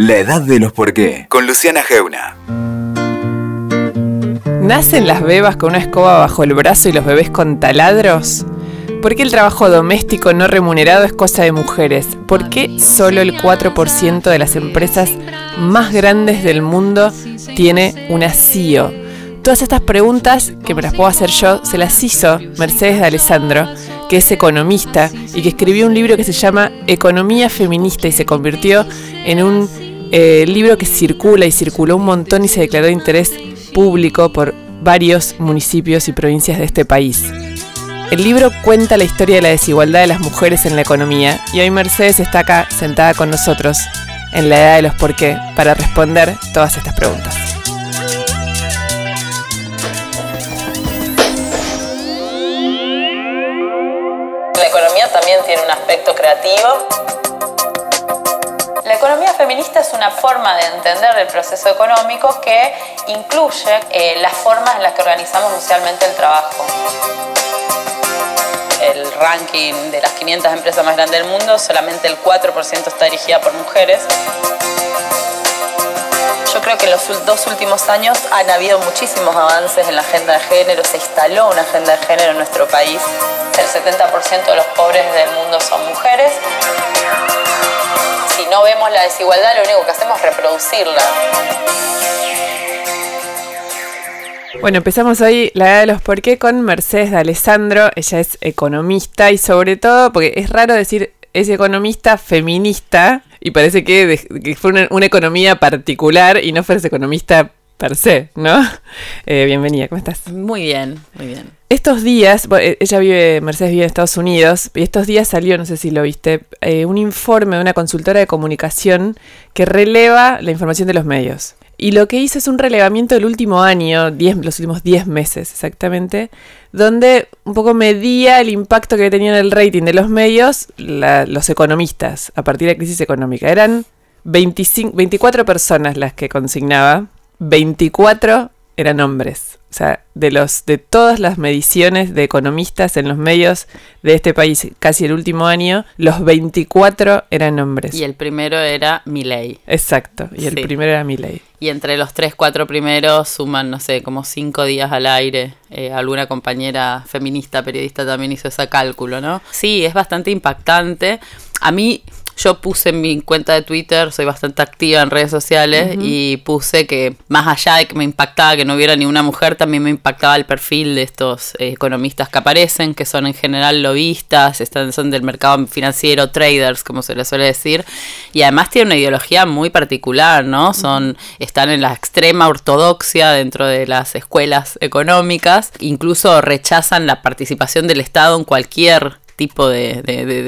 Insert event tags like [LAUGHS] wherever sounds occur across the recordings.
La edad de los por qué, con Luciana Geuna. ¿Nacen las bebas con una escoba bajo el brazo y los bebés con taladros? ¿Por qué el trabajo doméstico no remunerado es cosa de mujeres? ¿Por qué solo el 4% de las empresas más grandes del mundo tiene una CEO? Todas estas preguntas, que me las puedo hacer yo, se las hizo Mercedes de Alessandro, que es economista y que escribió un libro que se llama Economía Feminista y se convirtió en un eh, libro que circula y circuló un montón y se declaró de interés público por varios municipios y provincias de este país. El libro cuenta la historia de la desigualdad de las mujeres en la economía y hoy Mercedes está acá sentada con nosotros en la edad de los por qué para responder todas estas preguntas. La economía también tiene un aspecto creativo. La economía feminista es una forma de entender el proceso económico que incluye eh, las formas en las que organizamos socialmente el trabajo el ranking de las 500 empresas más grandes del mundo, solamente el 4% está dirigida por mujeres. Yo creo que en los dos últimos años han habido muchísimos avances en la agenda de género, se instaló una agenda de género en nuestro país. El 70% de los pobres del mundo son mujeres. No vemos la desigualdad, lo único que hacemos es reproducirla. Bueno, empezamos hoy la edad de los por qué con Mercedes de Alessandro. Ella es economista y sobre todo, porque es raro decir es economista feminista y parece que, fue una, economía particular y no fueras economista per se, ¿no? [LAUGHS] Eh, bienvenida, ¿cómo estás? Muy bien, muy bien. Estos días, eh, ella vive, Mercedes vive en Estados Unidos, y estos días salió, no sé si lo viste, eh, un informe de una consultora de comunicación que releva la información de los medios. Y lo que hizo es un relevamiento del último año, los últimos 10 meses exactamente, donde un poco medía el impacto que tenían el rating de los medios los economistas a partir de la crisis económica. Eran 25, 24 personas las que consignaba, 24 eran hombres. O sea, de los de todas las mediciones de economistas en los medios de este país, casi el último año, los 24 eran hombres. Y el primero era Milley. Exacto, y el primero era Milley. Y entre los tres, cuatro primeros suman, no sé, como cinco días al aire. Eh, alguna compañera feminista, periodista también hizo ese cálculo, ¿no? Sí, es bastante impactante. A mí yo puse en mi cuenta de Twitter, soy bastante activa en redes sociales, y puse que más allá de que me impactaba que no hubiera ni una mujer, también me impactaba el perfil de estos eh, economistas que aparecen, que son en general lobistas, están, son del mercado financiero, traders, como se les suele decir, y además tienen una ideología muy particular, ¿no? Son, están en la extrema ortodoxia dentro de las escuelas económicas, incluso rechazan la participación del Estado en cualquier tipo de,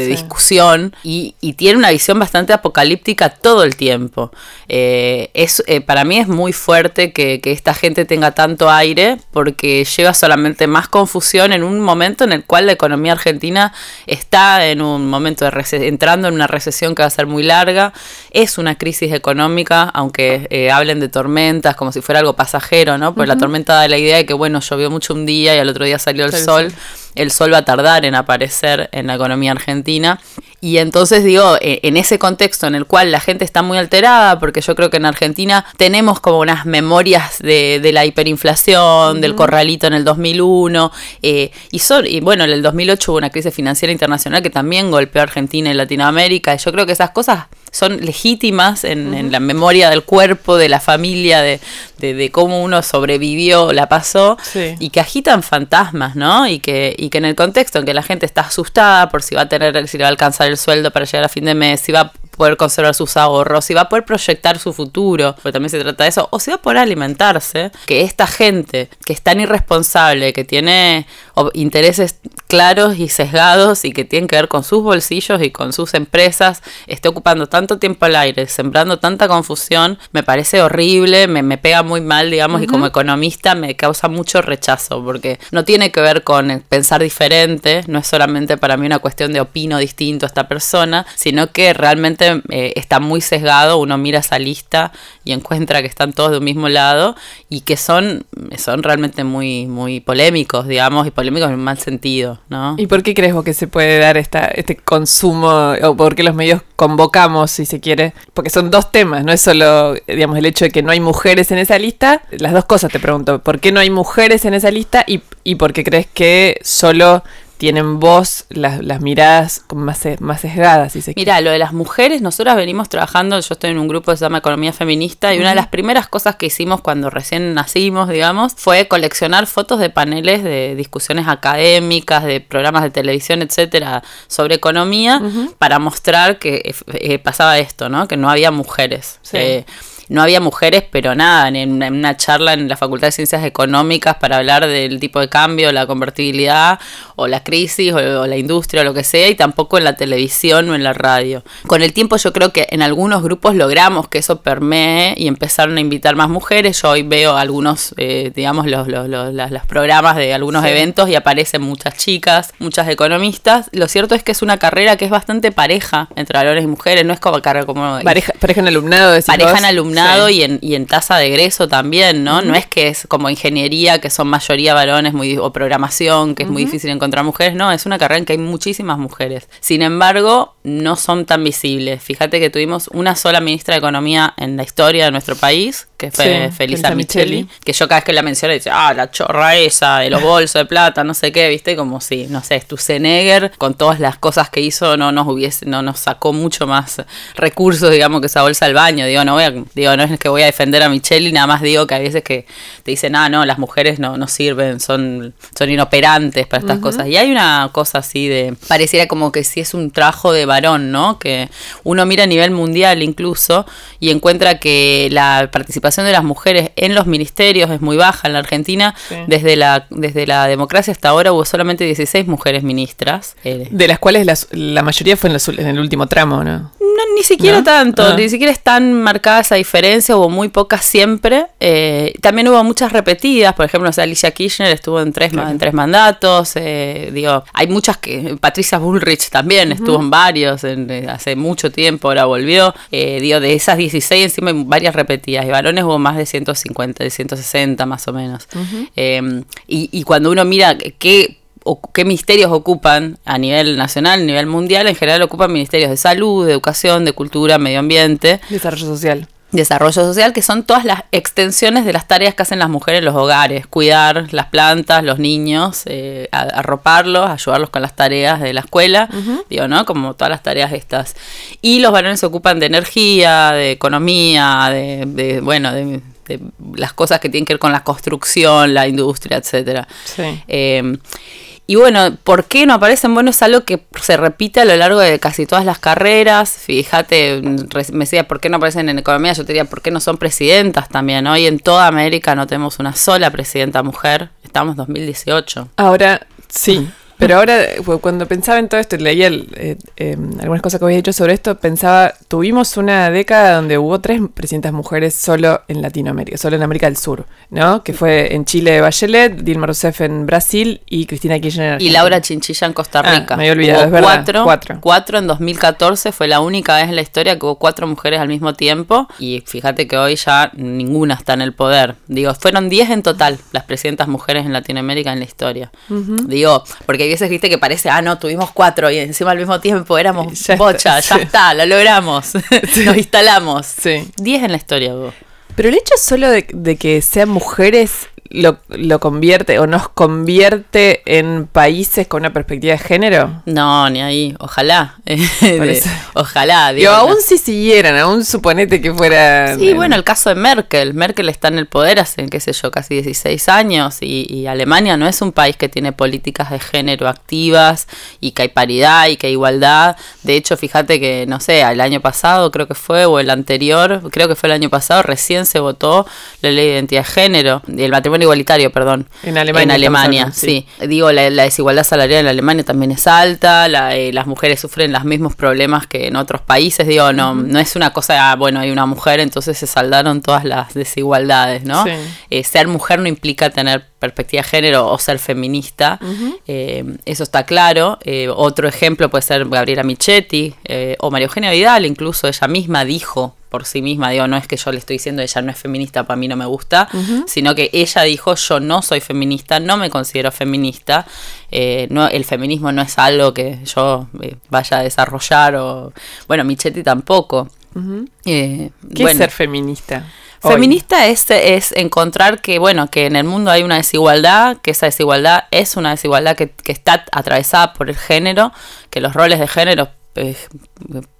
discusión y, tiene una visión bastante apocalíptica todo el tiempo. Eh, es, eh, para mí es muy fuerte que, esta gente tenga tanto aire porque lleva solamente más confusión en un momento en el cual la economía argentina está en un momento de entrando en una recesión que va a ser muy larga. Es una crisis económica, aunque eh, hablen de tormentas como si fuera algo pasajero, ¿no? Pues la tormenta da la idea de que, bueno, llovió mucho un día y al otro día salió el sol el sol va a tardar en aparecer en la economía argentina. Y entonces digo, e, en ese contexto en el cual la gente está muy alterada, porque yo creo que en Argentina tenemos como unas memorias de, la hiperinflación, del corralito en el 2001, eh, y, son, y bueno, en el 2008 hubo una crisis financiera internacional que también golpeó a Argentina y Latinoamérica, y yo creo que esas cosas son legítimas en, la memoria del cuerpo, de la familia, de, de, cómo uno sobrevivió, la pasó, y que agitan fantasmas, ¿no? Y que, y que en el contexto en que la gente está asustada por si va a tener, si le va a alcanzar el sueldo para llegar a fin de mes, si va a poder conservar sus ahorros, si va a poder proyectar su futuro, porque también se trata de eso, o si va a poder alimentarse, que esta gente que es tan irresponsable, que tiene intereses claros y sesgados y que tienen que ver con sus bolsillos y con sus empresas, esté ocupando tanto tiempo al aire, sembrando tanta confusión, me parece horrible, me, me pega muy mal, digamos, y como economista me causa mucho rechazo, porque no tiene que ver con pensar diferente, no es solamente para mí una cuestión de opino distinto a esta persona, sino que realmente eh, está muy sesgado, uno mira esa lista y encuentra que están todos de un mismo lado y que son, son realmente muy, muy polémicos, digamos, y polémicos en un mal sentido, ¿no? ¿Y por qué crees vos que se puede dar esta, este consumo, o por qué los medios convocamos, si se quiere? Porque son dos temas, no es solo, digamos, el hecho de que no hay mujeres en esa lista, las dos cosas te pregunto, ¿por qué no hay mujeres en esa lista y, y por qué crees que solo tienen voz las, las miradas más, más sesgadas, si se Mira, lo de las mujeres, nosotras venimos trabajando, yo estoy en un grupo que se llama Economía Feminista, y una de las primeras cosas que hicimos cuando recién nacimos, digamos, fue coleccionar fotos de paneles de discusiones académicas, de programas de televisión, etcétera, sobre economía, para mostrar que eh, pasaba esto, ¿no? Que no había mujeres. Sí. Eh, no había mujeres, pero nada, en, una charla en la Facultad de Ciencias Económicas para hablar del tipo de cambio, la convertibilidad o la crisis o, la industria o lo que sea, y tampoco en la televisión o en la radio. Con el tiempo yo creo que en algunos grupos logramos que eso permee y empezaron a invitar más mujeres. Yo hoy veo algunos, eh, digamos, los, los, los, los, programas de algunos sí. eventos y aparecen muchas chicas, muchas economistas. Lo cierto es que es una carrera que es bastante pareja entre varones y mujeres, no es como carrera como... Pareja, pareja en alumnado, Pareja en alumnado Sí. y, en, y en tasa de egreso también, ¿no? Uh -huh. No es que es como ingeniería, que son mayoría varones, muy, o programación, que es uh -huh. muy difícil encontrar mujeres, no, es una carrera en que hay muchísimas mujeres. Sin embargo, no son tan visibles. Fíjate que tuvimos una sola ministra de Economía en la historia de nuestro país, que fue sí, Felisa Micheli, que yo cada vez que la menciono dice, ah, la chorra esa de los [LAUGHS] bolsos de plata, no sé qué, viste, como si, no sé, Stusenegger, con todas las cosas que hizo, no nos hubiese, no nos sacó mucho más recursos, digamos, que esa bolsa al baño. Digo, no voy a, digo, no es que voy a defender a Micheli, nada más digo que hay veces que te dicen, ah, no, las mujeres no, no sirven, son, son inoperantes para estas uh -huh. cosas. Y hay una cosa así de, pareciera como que si es un trabajo de varón, ¿no? Que uno mira a nivel mundial incluso y encuentra que la participación de las mujeres en los ministerios es muy baja en la Argentina. Sí. Desde, la, desde la democracia hasta ahora hubo solamente 16 mujeres ministras. Eh. De las cuales las, la mayoría fue en, los, en, el último tramo, ¿no? No, ni siquiera ¿No? tanto, ah. ni siquiera es tan marcada esa diferencia, hubo muy pocas siempre. Eh, también hubo muchas repetidas, por ejemplo, o sea, Alicia Kirchner estuvo en tres, claro. en tres mandatos, eh, digo, hay muchas que, Patricia Bullrich también estuvo uh -huh. en varios, en, eh, hace mucho tiempo, ahora volvió, digo, de esas 16 encima hay varias repetidas, y varones hubo más de 150, de 160 más o menos. Uh -huh. y, y cuando uno mira qué o qué ministerios ocupan a nivel nacional, a nivel mundial, en general ocupan ministerios de salud, de educación, de cultura, medio ambiente. Desarrollo social. Desarrollo social, que son todas las extensiones de las tareas que hacen las mujeres en los hogares, cuidar las plantas, los niños, eh, arroparlos, ayudarlos con las tareas de la escuela, uh -huh. digo, ¿no? Como todas las tareas estas. Y los varones se ocupan de energía, de economía, de, de bueno, de, de, las cosas que tienen que ver con la construcción, la industria, etcétera. Sí. Eh, y bueno, ¿por qué no aparecen? Bueno, es algo que se repite a lo largo de casi todas las carreras. Fíjate, me decía, ¿por qué no aparecen en economía? Yo te diría, ¿por qué no son presidentas también? Hoy en toda América no tenemos una sola presidenta mujer. Estamos en 2018. Ahora, sí. Pero ahora, cuando pensaba en todo esto, leía el, eh, eh, algunas cosas que habéis dicho sobre esto, pensaba, tuvimos una década donde hubo tres presidentas mujeres solo en Latinoamérica, solo en América del Sur, ¿no? Que fue en Chile Bachelet, Dilma Rousseff en Brasil y Cristina Kirchner en Y Laura Chinchilla en Costa Rica. Ah, me había olvidado, hubo es verdad. Cuatro, cuatro. cuatro en 2014, fue la única vez en la historia que hubo cuatro mujeres al mismo tiempo y fíjate que hoy ya ninguna está en el poder. Digo, fueron 10 en total las presidentas mujeres en Latinoamérica en la historia. Uh -huh. Digo, porque veces, viste, que parece, ah, no, tuvimos cuatro y encima al mismo tiempo éramos [LAUGHS] ya bocha, está, ya sí. está, lo logramos, [LAUGHS] sí. nos instalamos. Sí. Diez en la historia, vos. Pero el hecho solo de, de que sean mujeres lo, lo, convierte o nos convierte en países con una perspectiva de género? No, ni ahí. Ojalá. [LAUGHS] ojalá. Digo, aún si siguieran, aún suponete que fuera. Sí, bueno, el caso de Merkel. Merkel está en el poder hace, qué sé yo, casi 16 años y, y, Alemania no es un país que tiene políticas de género activas y que hay paridad y que hay igualdad. De hecho, fíjate que, no sé, el año pasado creo que fue, o el anterior, creo que fue el año pasado, recién se votó la ley de identidad de género. Y el matrimonio matrimonio igualitario, perdón. En Alemania. En Alemania, hablando, sí. Digo, la, la desigualdad salarial en Alemania también es alta, la, eh, las mujeres sufren los mismos problemas que en otros países. Digo, no, no es una cosa, ah, bueno, hay una mujer, entonces se saldaron todas las desigualdades, ¿no? Sí. Eh, ser mujer no implica tener perspectiva de género o ser feminista, eh, eso está claro. Eh, otro ejemplo puede ser Gabriela Michetti o María Eugenia Vidal, incluso ella misma dijo por sí misma, digo, no es que yo le estoy diciendo ella no es feminista, para mí no me gusta, sino que ella dijo yo no soy feminista, no me considero feminista, eh, no, el feminismo no es algo que yo eh, vaya a desarrollar o, bueno, Michetti tampoco. Eh, ¿Qué bueno. es ser feminista? Feminista es, es encontrar que, bueno, que en el mundo hay una desigualdad, que esa desigualdad es una desigualdad que, que está atravesada por el género, que los roles de género eh,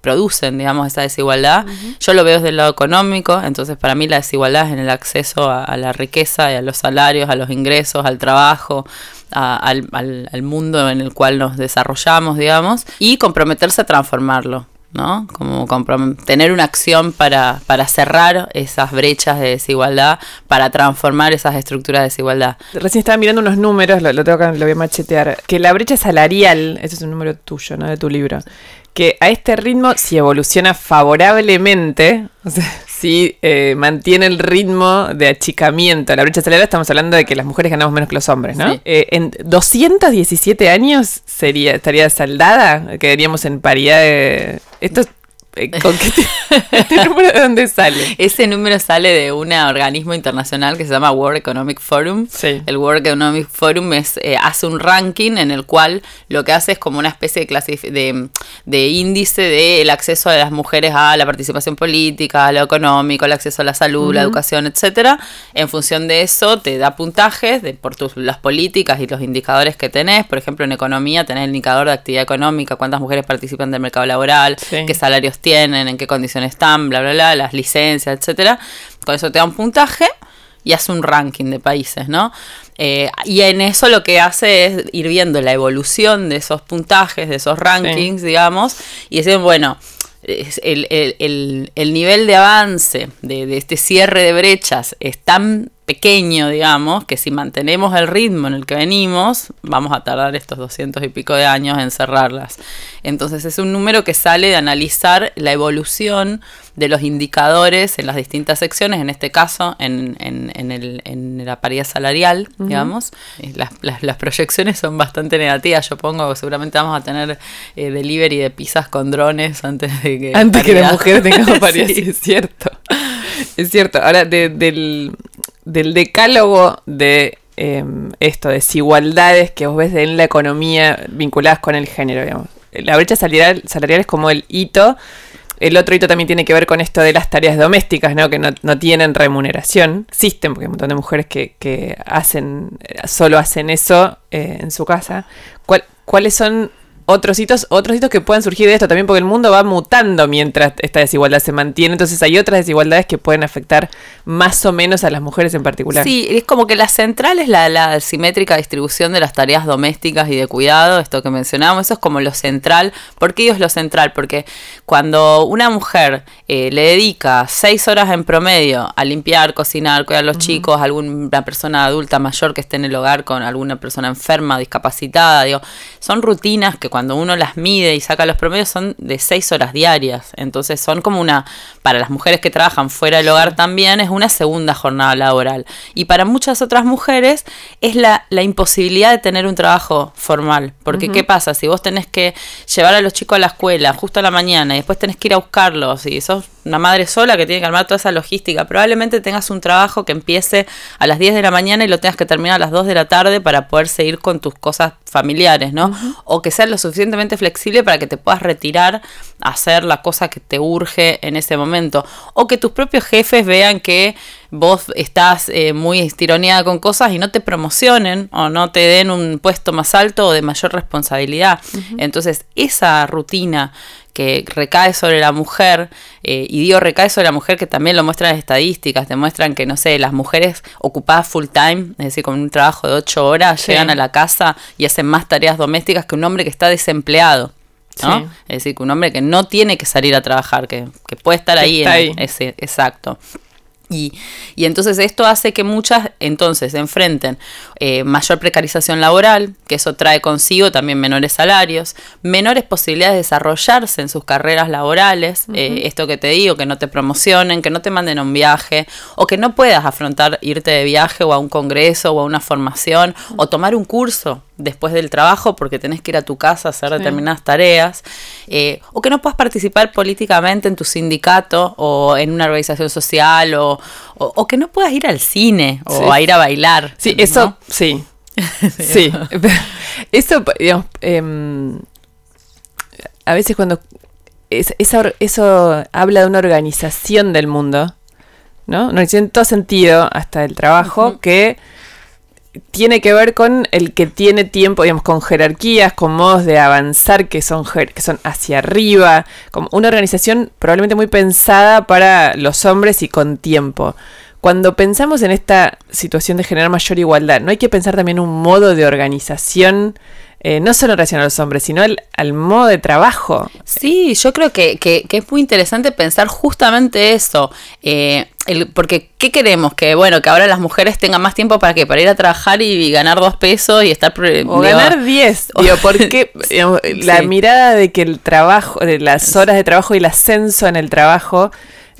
producen, digamos, esa desigualdad. Yo lo veo desde el lado económico, entonces para mí la desigualdad es en el acceso a, a la riqueza y a los salarios, a los ingresos, al trabajo, a- al, al- al mundo en el cual nos desarrollamos, digamos, y comprometerse a transformarlo. ¿no? Como tener una acción para, para cerrar esas brechas de desigualdad, para transformar esas estructuras de desigualdad. Recién estaba mirando unos números, lo, lo tengo acá, lo voy a machetear. Que la brecha salarial, ese es un número tuyo, ¿no? De tu libro. Que a este ritmo, si evoluciona favorablemente, o sea, [LAUGHS] si eh, mantiene el ritmo de achicamiento. La brecha salarial, estamos hablando de que las mujeres ganamos menos que los hombres, ¿no? Sí. Eh, en 217 años sería, estaría saldada, quedaríamos en paridad de. Esto. Eh, ¿Con qué te- [LAUGHS] este número de dónde sale? Ese número sale de un organismo internacional que se llama World Economic Forum. Sí. El World Economic Forum es, eh, hace un ranking en el cual lo que hace es como una especie de, de, de índice del acceso de las mujeres a la participación política, a lo económico, el acceso a la salud, la educación, etcétera. En función de eso te da puntajes de, por tus, las políticas y los indicadores que tenés. Por ejemplo, en economía tenés el indicador de actividad económica, cuántas mujeres participan del mercado laboral, Sí. qué salarios tienen, en qué condiciones están, bla, bla, bla, las licencias, etcétera. Con eso te da un puntaje y hace un ranking de países, ¿no? Eh, y en eso lo que hace es ir viendo la evolución de esos puntajes, de esos rankings, digamos, y decir, bueno, el- el- el nivel de avance de, de este cierre de brechas es tan pequeño, digamos, que si mantenemos el ritmo en el que venimos, vamos a tardar estos 200 y pico de años en cerrarlas. Entonces es un número que sale de analizar la evolución de los indicadores en las distintas secciones, en este caso en, en- en el- en la paridad salarial, digamos. Las, las- las proyecciones son bastante negativas, yo pongo que seguramente vamos a tener eh, delivery de pizzas con drones antes de que... Antes que las paridad. mujeres tengamos [LAUGHS] paridad, Sí. sí, es cierto. Es cierto. Ahora, de- del, del decálogo de eh, esto, desigualdades que vos ves en la economía vinculadas con el género, digamos. La brecha salarial, salarial es como el hito. El otro hito también tiene que ver con esto de las tareas domésticas, ¿no? Que no, no tienen remuneración. Existen, porque hay un montón de mujeres que, que hacen, solo hacen eso eh, en su casa. ¿Cuál- ¿Cuáles son otros hitos, otros hitos que pueden surgir de esto también? Porque el mundo va mutando mientras esta desigualdad se mantiene. Entonces hay otras desigualdades que pueden afectar más o menos a las mujeres en particular. Sí, es como que la central es la, la simétrica distribución de las tareas domésticas y de cuidado, esto que mencionábamos, eso es como lo central. ¿Por qué es lo central? Porque cuando una mujer eh, le dedica seis horas en promedio a limpiar, cocinar, cuidar a los chicos, alguna persona adulta mayor que esté en el hogar con alguna persona enferma, discapacitada, digo, son rutinas que cuando uno las mide y saca los promedios son de seis horas diarias. Entonces son como una, para las mujeres que trabajan fuera del hogar también, es una segunda jornada laboral. Y para muchas otras mujeres es la, la imposibilidad de tener un trabajo formal. Porque ¿qué pasa? Si vos tenés que llevar a los chicos a la escuela justo a la mañana y después tenés que ir a buscarlos y sos una madre sola que tiene que armar toda esa logística, probablemente tengas un trabajo que empiece a las 10 de la mañana y lo tengas que terminar a las 2 de la tarde para poder seguir con tus cosas familiares, ¿no? O que sea lo suficientemente flexible para que te puedas retirar a hacer la cosa que te urge en ese momento. O que tus propios jefes vean que vos estás eh, muy estironeada con cosas y no te promocionen o no te den un puesto más alto o de mayor responsabilidad. Entonces, esa rutina que recae sobre la mujer, eh, y digo recae sobre la mujer que también lo muestran las estadísticas, te muestran que, no sé, las mujeres ocupadas full time, es decir, con un trabajo de ocho horas, Sí. llegan a la casa y hacen más tareas domésticas que un hombre que está desempleado. ¿no? Sí. Es decir, que un hombre que no tiene que salir a trabajar, que, que puede estar ahí, en ahí. ese, exacto. Y, y, entonces esto hace que muchas entonces enfrenten eh, mayor precarización laboral, que eso trae consigo también menores salarios, menores posibilidades de desarrollarse en sus carreras laborales, eh, esto que te digo, que no te promocionen, que no te manden a un viaje, o que no puedas afrontar irte de viaje o a un congreso o a una formación, o tomar un curso después del trabajo porque tenés que ir a tu casa a hacer determinadas tareas, eh, o que no puedas participar políticamente en tu sindicato o en una organización social, o, o, que no puedas ir al cine o a ir a bailar. Sí, eso, sí. [LAUGHS] sí. [LAUGHS] eso, digamos, em, a veces cuando eso habla de una organización del mundo, ¿no? No tiene todo sentido hasta el trabajo que tiene que ver con el que tiene tiempo, digamos, con jerarquías, con modos de avanzar que son, que son hacia arriba, como una organización probablemente muy pensada para los hombres y con tiempo. Cuando pensamos en esta situación de generar mayor igualdad, ¿no hay que pensar también un modo de organización eh, no solo en relación a los hombres, sino al, modo de trabajo. Sí, yo creo que, es muy interesante pensar justamente eso. Eh, porque, ¿qué queremos? Que bueno, que ahora las mujeres tengan más tiempo para que para ir a trabajar y ganar dos pesos y estar. O ganar diez. [LAUGHS] Digo, porque [LAUGHS] la mirada de que el trabajo, de las horas de trabajo y el ascenso en el trabajo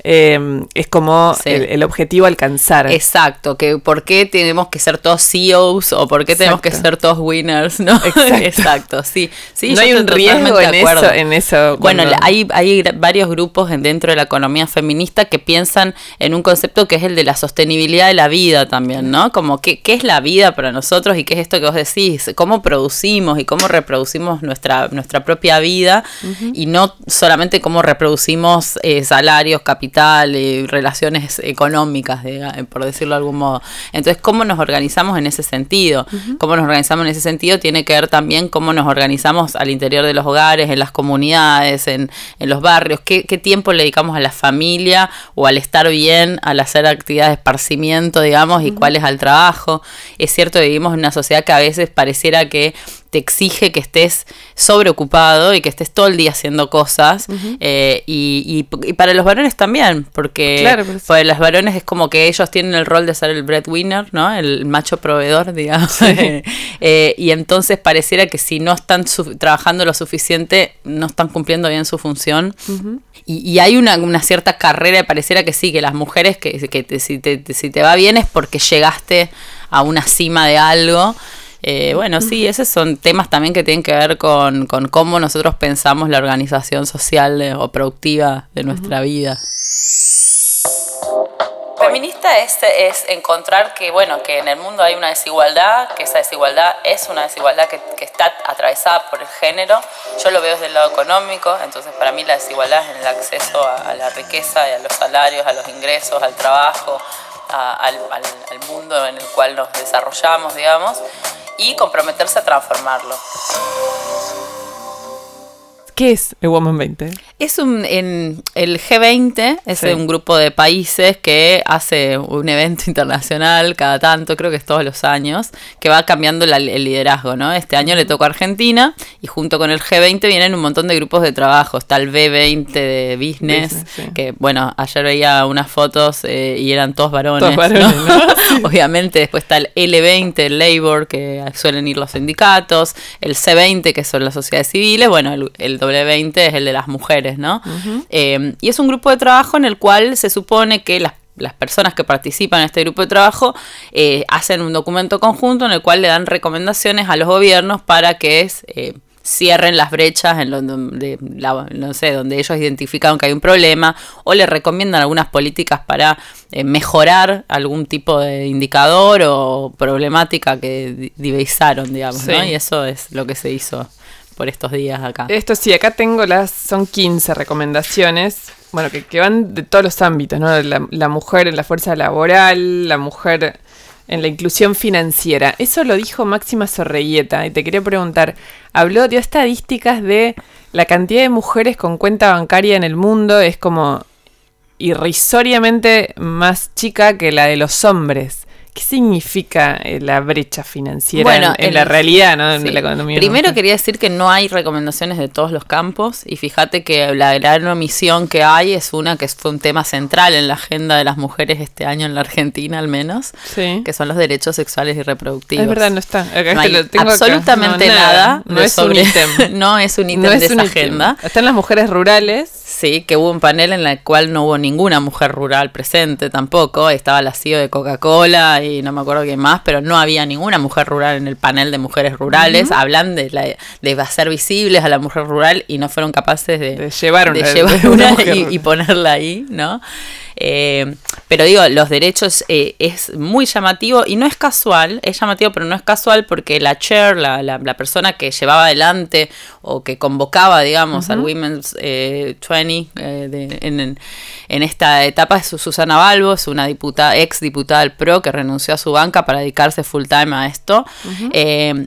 Em, es como el, objetivo alcanzar. Exacto, que por qué tenemos que ser todos CEOs o por qué tenemos que ser todos winners, ¿no? [LAUGHS] Exacto, sí. sí no hay un riesgo en eso, en eso. Bueno, hay, hay varios grupos dentro de la economía feminista que piensan en un concepto que es el de la sostenibilidad de la vida también, ¿no? Como qué, qué es la vida para nosotros y qué es esto que vos decís, cómo producimos y cómo reproducimos nuestra, nuestra propia vida y no solamente cómo reproducimos eh, salarios, capital y relaciones económicas, por decirlo de algún modo. Entonces, ¿cómo nos organizamos en ese sentido? ¿Cómo nos organizamos en ese sentido? Tiene que ver también cómo nos organizamos al interior de los hogares, en las comunidades, en, los barrios, ¿Qué, tiempo le dedicamos a la familia o al estar bien, al hacer actividades de esparcimiento, digamos, y cuál es al trabajo. Es cierto que vivimos en una sociedad que a veces pareciera que te exige que estés sobreocupado y que estés todo el día haciendo cosas. Eh, y, y, para los varones también, porque para los varones es como que ellos tienen el rol de ser el breadwinner, ¿no? El macho proveedor, digamos. [LAUGHS] Eh, y entonces pareciera que si no están trabajando lo suficiente, no están cumpliendo bien su función. y, y, hay una, una, cierta carrera, pareciera que sí, que las mujeres, que, que si, te, si te va bien es porque llegaste a una cima de algo. Eh, bueno, sí, esos son temas también que tienen que ver con, cómo nosotros pensamos la organización social o productiva de nuestra vida. Feminista es, es, encontrar que, bueno, que en el mundo hay una desigualdad, que esa desigualdad es una desigualdad que, está atravesada por el género. Yo lo veo desde el lado económico, entonces para mí la desigualdad es en el acceso a, la riqueza, a los salarios, a los ingresos, al trabajo, al, al mundo en el cual nos desarrollamos, digamos y comprometerse a transformarlo. ¿Qué es el Woman 20? Es un, en el G20, es un grupo de países que hace un evento [LAUGHS] internacional cada tanto, creo que es todos los años, que va cambiando el liderazgo, ¿no? Este año le tocó a Argentina y junto con el G20 vienen un montón de grupos de trabajo. Está el B20 de Business, que bueno, ayer veía unas fotos eh, y eran todos varones. Todos varones [LAUGHS] Obviamente, después está el L20, el Labor, que suelen ir los sindicatos, el C20, que son las sociedades civiles, bueno, el, el W20 es el de las mujeres, ¿no? Eh, y es un grupo de trabajo en el cual se supone que las las personas que participan en este grupo de trabajo eh, hacen un documento conjunto en el cual le dan recomendaciones a los gobiernos para que eh, cierren las brechas en donde, no sé, donde ellos identificaron que hay un problema o le recomiendan algunas políticas para mejorar algún tipo de indicador o problemática que divisaron, digamos, ¿no? Y eso es lo que se hizo por estos días acá. Esto sí, acá tengo las, son 15 recomendaciones, bueno, que, van de todos los ámbitos, ¿no? La, mujer en la fuerza laboral, la mujer en la inclusión financiera. Eso lo dijo Máxima Sorreyeta y te quería preguntar, habló, dio estadísticas de la cantidad de mujeres con cuenta bancaria en el mundo, es como irrisoriamente más chica que la de los hombres. ¿Qué significa eh, la brecha financiera en, la realidad, ¿no? la economía. Primero quería decir que no hay recomendaciones de todos los campos y fíjate que la gran omisión que hay es una que fue un tema central en la agenda de las mujeres este año en la Argentina al menos, que son los derechos sexuales y reproductivos. Es verdad, no está. absolutamente nada. No, es un ítem. no es un ítem de esa agenda. Están las mujeres rurales Sí, que hubo un panel en el cual no hubo ninguna mujer rural presente tampoco. Estaba la CEO de Coca-Cola y no me acuerdo quién más, pero no había ninguna mujer rural en el panel de mujeres rurales. Hablan de, la, de hacer visibles a la mujer rural y no fueron capaces de, llevar una, [LAUGHS] y, ponerla ahí, ¿no? Eh, pero digo, los derechos eh, es muy llamativo y no es casual, es llamativo pero no es casual porque la chair, la, la, persona que llevaba adelante o que convocaba, digamos, al Women's 20 eh, en, en, esta etapa es Susana Balbo, es una diputada, ex diputada del PRO que renunció a su banca para dedicarse full time a esto.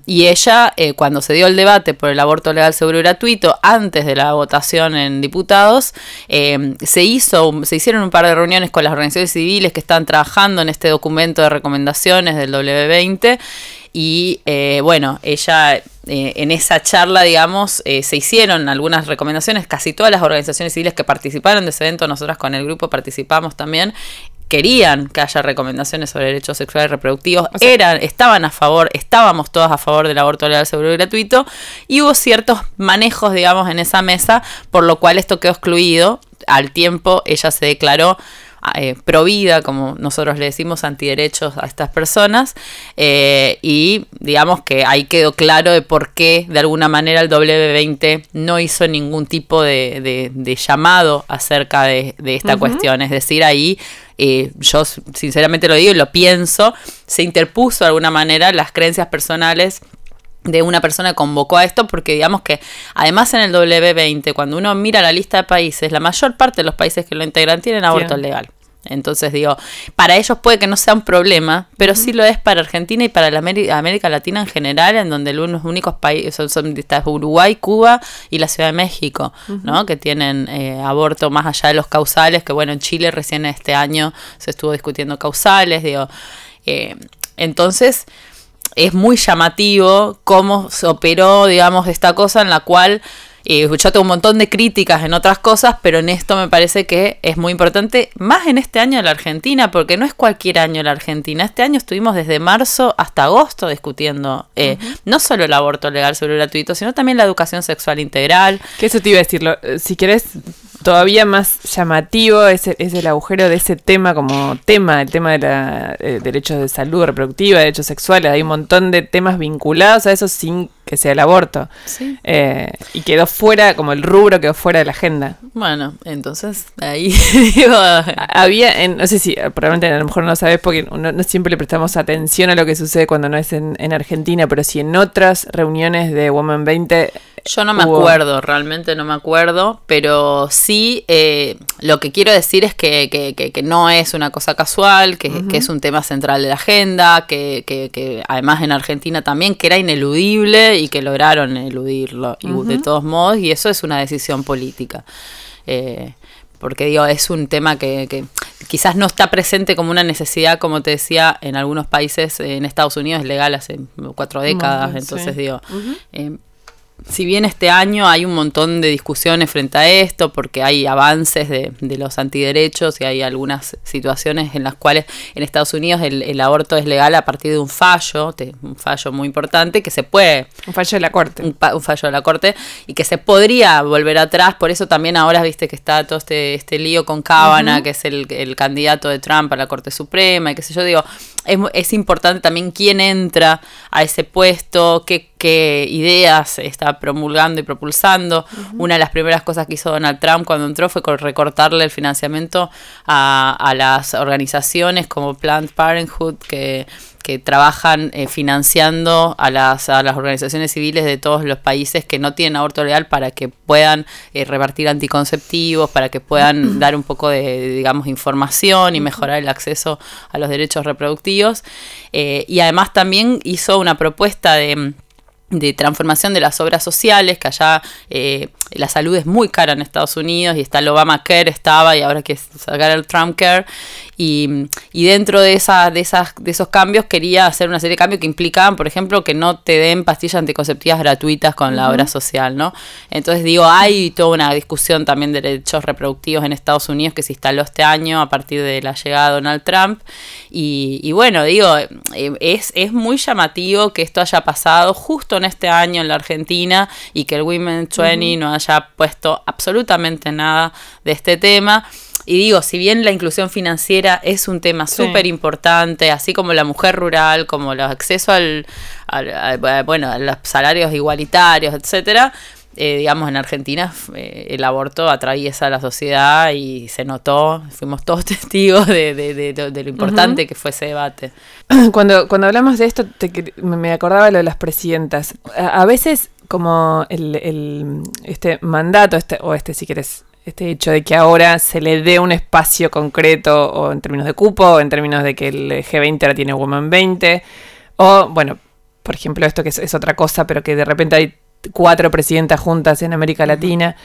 y ella, cuando se dio el debate por el aborto legal, seguro y gratuito, antes de la votación en diputados, se hizo, se hicieron un par de reuniones con las organizaciones civiles que están trabajando en este documento de recomendaciones del W20 y eh, bueno, ella eh, en esa charla, digamos, eh, se hicieron algunas recomendaciones, casi todas las organizaciones civiles que participaron de ese evento, nosotras con el grupo participamos también, querían que haya recomendaciones sobre derechos sexuales y reproductivos, eran, estaban a favor, estábamos todas a favor del aborto legal, seguro y gratuito, y hubo ciertos manejos, digamos, en esa mesa, por lo cual esto quedó excluido. Al tiempo ella se declaró eh, provida, como nosotros le decimos, antiderechos a estas personas, eh, y digamos que ahí quedó claro de por qué de alguna manera el W20 no hizo ningún tipo de, llamado acerca de, esta cuestión, es decir, ahí eh, yo sinceramente lo digo y lo pienso, se interpuso de alguna manera las creencias personales de una persona que convocó a esto porque digamos que además en el W20 cuando uno mira la lista de países la mayor parte de los países que lo integran tienen aborto legal entonces digo, para ellos puede que no sea un problema, pero sí lo es para Argentina y para la América, Latina en general, en donde los únicos países son, son Uruguay, Cuba y la Ciudad de México, ¿no? Que tienen eh, aborto más allá de los causales, que bueno, en Chile recién este año se estuvo discutiendo causales, digo. Eh, entonces, es muy llamativo cómo se operó, digamos, esta cosa en la cual yo tengo un montón de críticas en otras cosas, pero en esto me parece que es muy importante, más en este año de la Argentina, porque no es cualquier año la Argentina. Este año estuvimos desde marzo hasta agosto discutiendo eh, no solo el aborto legal sobre gratuito, sino también la educación sexual integral. Que eso te iba a decirlo. Eh, si querés todavía más llamativo es el, es el agujero de ese tema como tema, el tema de la, eh, derechos de salud reproductiva, derechos sexuales, hay un montón de temas vinculados a eso sin que sea el aborto. Eh, y quedó fuera, como el rubro quedó fuera de la agenda. Bueno, entonces ahí [LAUGHS] Había, en, no sé si, probablemente a lo mejor no lo sabes porque no, siempre le prestamos atención a lo que sucede cuando no es en, en Argentina, pero si en otras reuniones de Woman 20 yo no me acuerdo, realmente no me acuerdo, pero sí eh, lo que quiero decir es que, que, que, no es una cosa casual, que, es un tema central de la agenda, que, además en Argentina también, que era ineludible y que lograron eludirlo de todos modos, y eso es una decisión política. Eh, porque digo, es un tema que, quizás no está presente como una necesidad, como te decía, en algunos países, en Estados Unidos es legal hace cuatro décadas, entonces digo, si bien este año hay un montón de discusiones frente a esto, porque hay avances de, los antiderechos y hay algunas situaciones en las cuales en Estados Unidos el, aborto es legal a partir de un fallo, un fallo muy importante que se puede... Un fallo de la Corte. Un, fallo de la Corte y que se podría volver atrás, por eso también ahora viste que está todo este, este lío con Kavanaugh, que es el, el, candidato de Trump a la Corte Suprema y qué sé yo, digo, es, es importante también quién entra a ese puesto, qué qué ideas está promulgando y propulsando. Una de las primeras cosas que hizo Donald Trump cuando entró fue recortarle el financiamiento a, a las organizaciones como Planned Parenthood que que trabajan eh, financiando a las, a las organizaciones civiles de todos los países que no tienen aborto legal para que puedan eh, revertir anticonceptivos, para que puedan [CLEARS THROAT] dar un poco de, digamos, información y mejorar el acceso a los derechos reproductivos. Eh, y además también hizo una propuesta de de transformación de las obras sociales, que allá eh, la salud es muy cara en Estados Unidos y está el Obamacare, estaba y ahora que sacar el Trump Care. Y, y dentro de, esa, de, esas, de esos cambios quería hacer una serie de cambios que implicaban, por ejemplo, que no te den pastillas anticonceptivas gratuitas con la obra social, ¿no? Entonces digo, hay toda una discusión también de derechos reproductivos en Estados Unidos que se instaló este año a partir de la llegada de Donald Trump. Y, y bueno, digo, eh, es, es muy llamativo que esto haya pasado justo en este año en la Argentina y que el Women 20 no haya puesto absolutamente nada de este tema. Y digo, si bien la inclusión financiera es un tema súper importante, así como la mujer rural, como el acceso al, bueno, a los salarios igualitarios, etcétera, eh, digamos, en Argentina eh, el aborto atraviesa la sociedad y se notó, fuimos todos [LAUGHS] testigos de, de, de, lo importante que fue ese debate. [CLEARS THROAT] Cuando, cuando hablamos de esto, te, me acordaba lo de las presidentas. A, a veces, como el, el, este mandato, este, o este, si quieres, este hecho de que ahora se le dé un espacio concreto, o en términos de cupo, o en términos de que el G20 ahora tiene Woman 20, o bueno, por ejemplo, esto que es, es otra cosa, pero que de repente hay cuatro presidentas juntas en América Latina.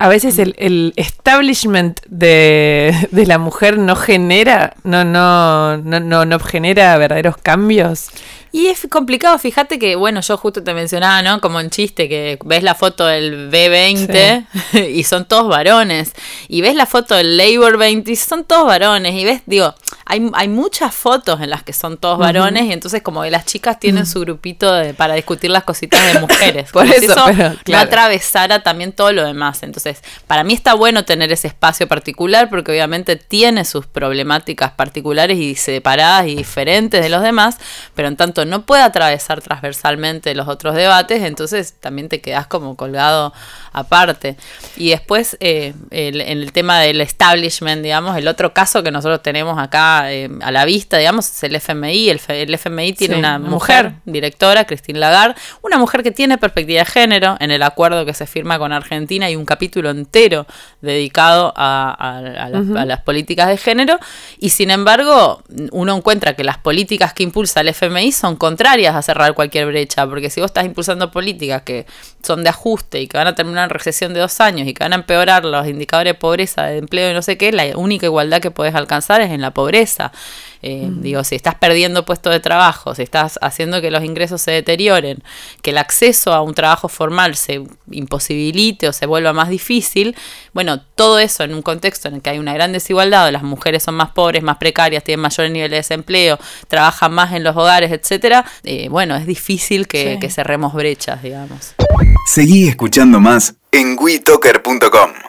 A veces el, el establishment de, de, la mujer no genera, no, no, no, no, no genera verdaderos cambios. Y es complicado, fíjate que, bueno, yo justo te mencionaba, ¿no? Como un chiste, que ves la foto del B20 sí. [LAUGHS] y son todos varones. Y ves la foto del Labor 20 y son todos varones. Y ves, digo, hay, hay muchas fotos en las que son todos varones. Uh -huh. Y entonces, como que las chicas tienen uh -huh. su grupito de, para discutir las cositas de mujeres. [LAUGHS] Por eso, eso pero, claro. no atravesara también todo lo demás. Entonces, para mí está bueno tener ese espacio particular porque obviamente tiene sus problemáticas particulares y separadas y diferentes de los demás. Pero en tanto no puede atravesar transversalmente los otros debates, entonces también te quedas como colgado aparte. Y después, eh, el, el, tema del establishment, digamos, el otro caso que nosotros tenemos acá eh, a la vista, digamos, es el FMI. El, el FMI tiene sí, una mujer, mujer, directora, Christine Lagarde, una mujer que tiene perspectiva de género en el acuerdo que se firma con Argentina y un capítulo entero dedicado a, a, a, las, uh -huh. a las políticas de género. Y sin embargo, uno encuentra que las políticas que impulsa el FMI son contrarias a cerrar cualquier brecha, porque si vos estás impulsando políticas que son de ajuste y que van a terminar en recesión de dos años y que van a empeorar los indicadores de pobreza, de empleo y no sé qué, la única igualdad que podés alcanzar es en la pobreza. Eh, mm. Digo, si estás perdiendo puestos de trabajo, si estás haciendo que los ingresos se deterioren, que el acceso a un trabajo formal se imposibilite o se vuelva más difícil, bueno, todo eso en un contexto en el que hay una gran desigualdad, las mujeres son más pobres, más precarias, tienen mayores niveles de desempleo, trabajan más en los hogares, etcétera, eh, bueno, es difícil que, sí. que cerremos brechas, digamos. Seguí escuchando más en WeToker.com.